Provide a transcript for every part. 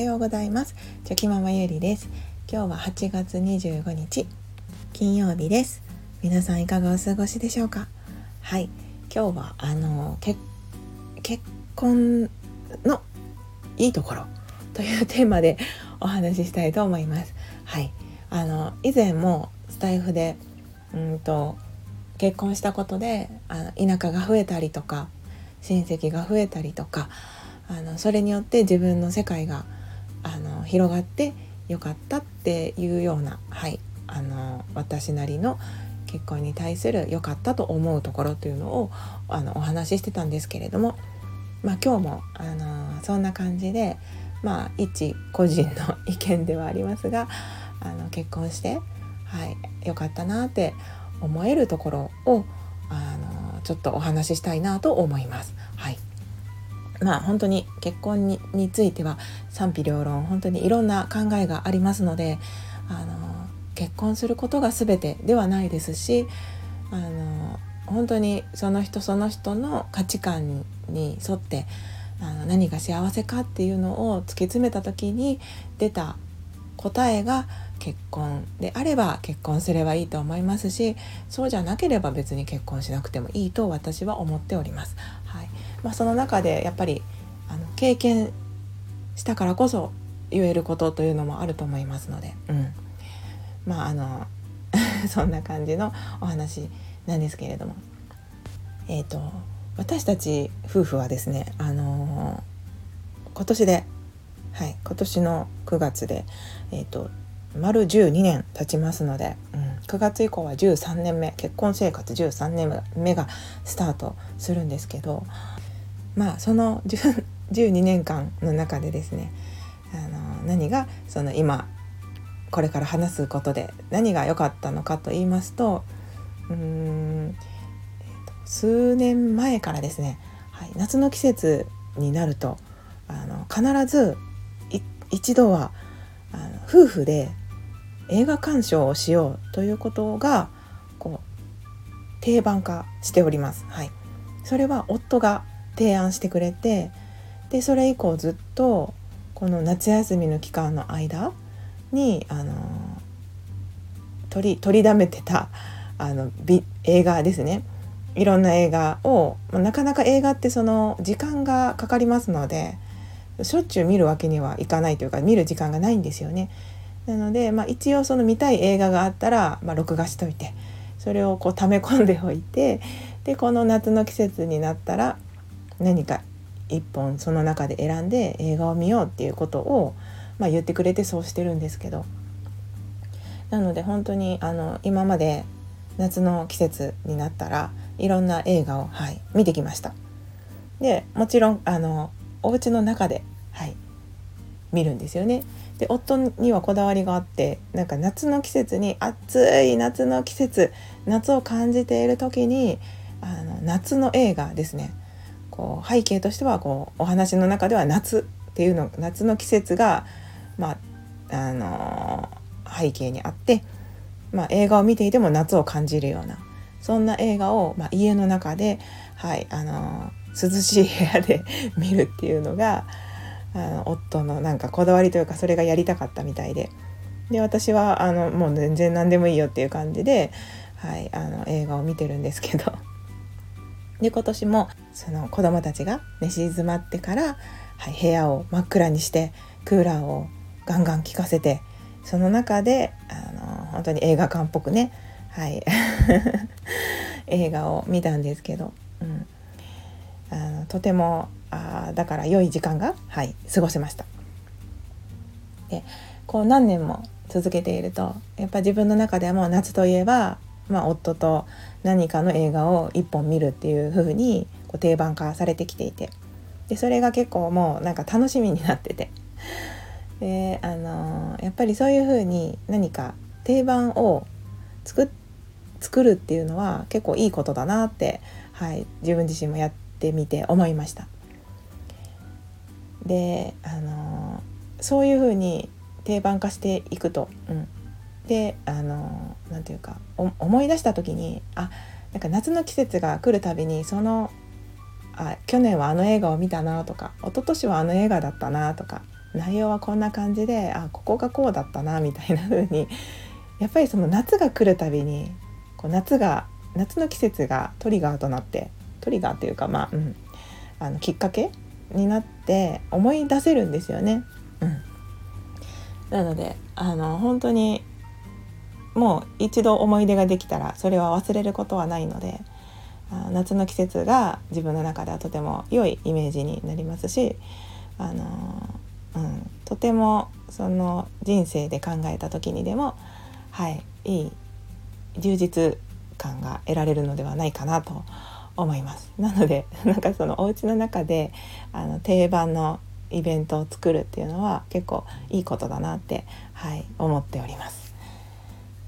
はようございます。チョキママゆりです。今日は8月25日金曜日です。皆さんいかがお過ごしでしょうか？はい。今日はあの結婚のいいところというテーマでお話ししたいと思います。はい。あの以前もスタイフでうんと結婚したことであの田舎が増えたりとか親戚が増えたりとかあのそれによって自分の世界があの広がってよかったっていうような、はい、あの私なりの結婚に対する良かったと思うところというのをあのお話ししてたんですけれども、まあ、今日もあのそんな感じで、まあ、一個人の意見ではありますがあの結婚して、はい、よかったなって思えるところをあのちょっとお話ししたいなと思います。はいまあ本当に結婚にについては賛否両論本当にいろんな考えがありますのであの結婚することが全てではないですしあの本当にその人その人の価値観に沿ってあの何が幸せかっていうのを突き詰めた時に出た答えが結婚であれば結婚すればいいと思いますしそうじゃなければ別に結婚しなくてもいいと私は思っております。はいまあ、その中でやっぱりあの経験したからこそ言えることというのもあると思いますので、うん、まああの そんな感じのお話なんですけれども、えーと、私たち夫婦はですね、あのー、今年で、はい、今年の9月で、えーと、丸12年経ちますので、うん、9月以降は13年目結婚生活13年目がスタートするんですけどまあその12年間の中でですねあの何がその今これから話すことで何が良かったのかと言いますとうーん、数年前からですね、はい、夏の季節になるとあの必ず一度はあの夫婦で映画鑑賞をしようということがこう定番化しております。はい、それは夫が提案してくれてでそれ以降ずっとこの夏休みの期間の間にあの取り取りだめてたあの映画ですねいろんな映画をまなかなか映画ってその時間がかかりますのでしょっちゅう見るわけにはいかないというか見る時間がないんですよね。なので、まあ、一応その見たい映画があったら、まあ、録画しといてそれをこう溜め込んでおいてでこの夏の季節になったら何か一本その中で選んで映画を見ようっていうことを、まあ、言ってくれてそうしてるんですけどなので本当にあの今まで夏の季節になったらいろんな映画を、はい、見てきました。でもちろんあのお家の中で、はい、見るんですよね。で夫にはこだわりがあってなんか夏の季節に暑い夏の季節夏を感じている時にあの夏の映画ですねこう背景としてはこうお話の中では夏っていうの夏の季節が、まああのー、背景にあって、まあ、映画を見ていても夏を感じるようなそんな映画を、まあ、家の中で、はいあのー、涼しい部屋で 見るっていうのがあの夫のなんかこだわりというかそれがやりたかったみたいで。で私はあのもう全然何でもいいよっていう感じで、はい、あの映画を見てるんですけど。で今年もその子供たちが寝静まってから、はい、部屋を真っ暗にしてクーラーをガンガン効かせてその中であの本当に映画館っぽくね、はい、映画を見たんですけど、うん、あのとてもあだから良い時間が、はい、過ごせました。でこう何年も続けているとやっぱ自分の中でも夏といえばまあ、夫と何かの映画を一本見るっていう風にこう定番化されてきていて。でそれが結構もうなんか楽しみになってて。で、あのー、やっぱりそういう風に何か定番を作作るっていうのは結構いいことだなって、はい、自分自身もやってみて思いました。で、あのー、そういう風に定番化していくと、うん、であの何て言うか思い出した時にあなんか夏の季節が来るたびにそのあ去年はあの映画を見たなとか一昨年はあの映画だったなとか内容はこんな感じであここがこうだったなみたいな風にやっぱりその夏が来るたびにこう夏が夏の季節がトリガーとなってトリガーっていうかまあ、うん、あのきっかけになって思い出せるんですよね。うん、なのであの本当にもう一度思い出ができたらそれは忘れることはないので夏の季節が自分の中ではとても良いイメージになりますしあの、うん、とてもその人生で考えた時にでも、はい、いい充実感が得られるのではないかなと思います。なので なんかそのお家の中であの定番のイベントを作るっていうのは結構いいことだなって、はい、思っております。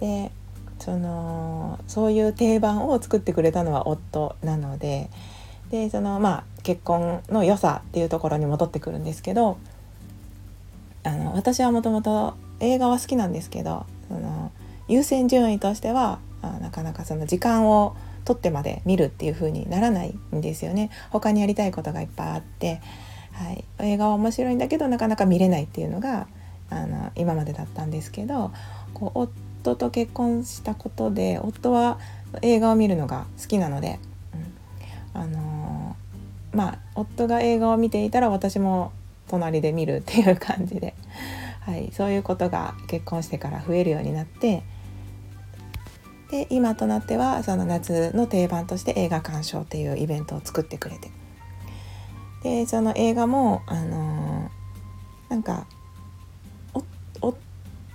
でそのそういう定番を作ってくれたのは夫なのででそのまあ結婚の良さっていうところに戻ってくるんですけどあの私はもともと映画は好きなんですけどその優先順位としてはあなかなかその時間を取ってまで見るっていう風にならないんですよね。他にやりたいことがいっぱいあって、はい、映画は面白いんだけどなかなか見れないっていうのがあの今までだったんですけどこう夫と結婚したことで夫は映画を見るのが好きなので、うん、あのー、まあ夫が映画を見ていたら私も隣で見るっていう感じで、はい、そういうことが結婚してから増えるようになってで今となってはその夏の定番として映画鑑賞っていうイベントを作ってくれて。でその映画もあのー、なんか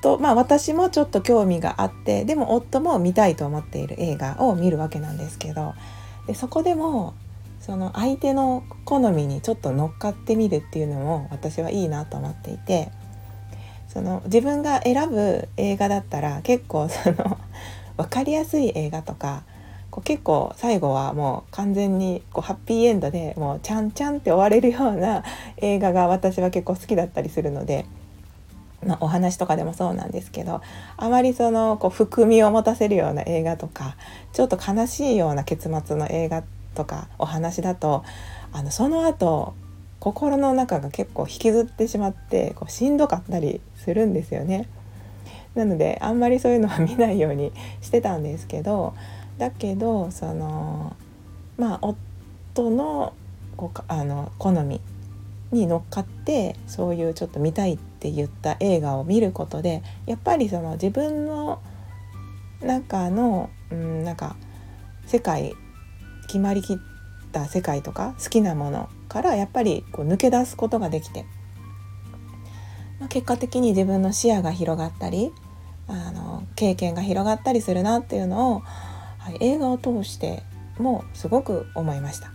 夫まあ私もちょっと興味があってでも夫も見たいと思っている映画を見るわけなんですけどでそこでもその相手の好みにちょっと乗っかってみるっていうのも私はいいなと思っていてその自分が選ぶ映画だったら結構その 分かりやすい映画とかこう結構最後はもう完全にこうハッピーエンドでもうちゃんちゃんって終われるような映画が私は結構好きだったりするので。ま、お話とかでもそうなんですけどあまりそのこう含みを持たせるような映画とかちょっと悲しいような結末の映画とかお話だとあのその後心の中が結構引きずってしまってこうしんどかったりするんですよね。なのであんまりそういうのは見ないようにしてたんですけどだけどそのまあ夫のこうあの好みに乗っかってそういうちょっと見たいってって言った映画を見ることでやっぱりその自分の中の、うん、なんか世界決まりきった世界とか好きなものからやっぱりこう抜け出すことができて、まあ、結果的に自分の視野が広がったりあの経験が広がったりするなっていうのを、はい、映画を通してもすごく思いました。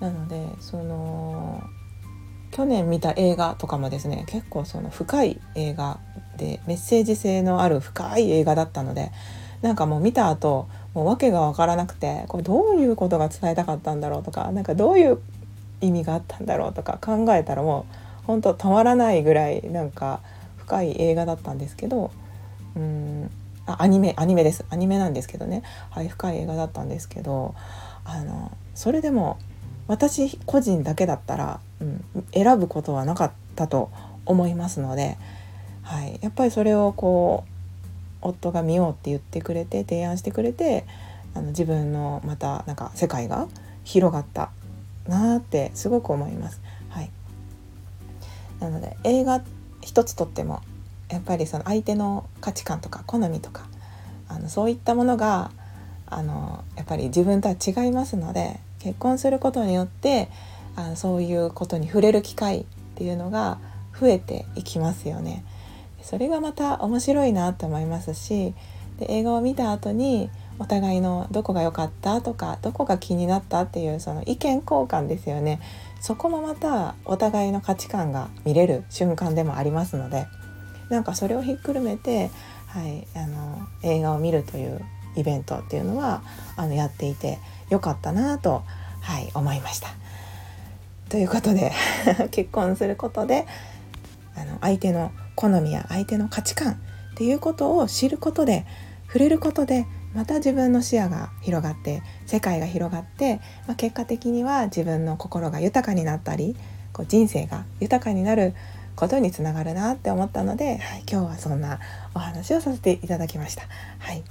なのでその去年見た映画とかもですね結構その深い映画でメッセージ性のある深い映画だったのでなんかもう見た後もう訳が分からなくてこれどういうことが伝えたかったんだろうとか何かどういう意味があったんだろうとか考えたらもう本当止まらないぐらいなんか深い映画だったんですけどうんあアニメアニメです。アニメなんですけどね。はい深い映画だったんですけどあのそれでも私個人だけだったら、うん、選ぶことはなかったと思いますので、はい、やっぱりそれをこう夫が見ようって言ってくれて提案してくれてあの自分のまたなんか世界が広がったなってすごく思います。はい、なので映画一つとってもやっぱりその相手の価値観とか好みとかあのそういったものがあのやっぱり自分とは違いますので結婚することによってあのそういうことに触れる機会っていうのが増えていきますよね。それがまた面白いなと思いますしで映画を見た後にお互いのどこが良かったとかどこが気になったっていうその意見交換ですよねそこもまたお互いの価値観が見れる瞬間でもありますのでなんかそれをひっくるめて、はい、あの映画を見るというイベントっていうのはあのやっていてよかったなと、はい、思いました。ということで 結婚することであの相手の好みや相手の価値観っていうことを知ることで触れることでまた自分の視野が広がって世界が広がって、まあ、結果的には自分の心が豊かになったりこう人生が豊かになることにつながるなって思ったので、はい、今日はそんなお話をさせていただきました。はい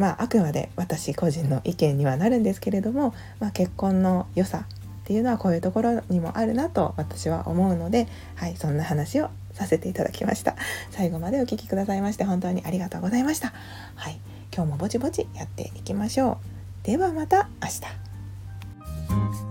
まあ、あくまで私個人の意見にはなるんですけれども、まあ、結婚の良さっていうのはこういうところにもあるなと私は思うので、はい、そんな話をさせていただきました。最後までお聴きくださいまして本当にありがとうございました。はい今日もぼちぼちやっていきましょう。ではまた明日。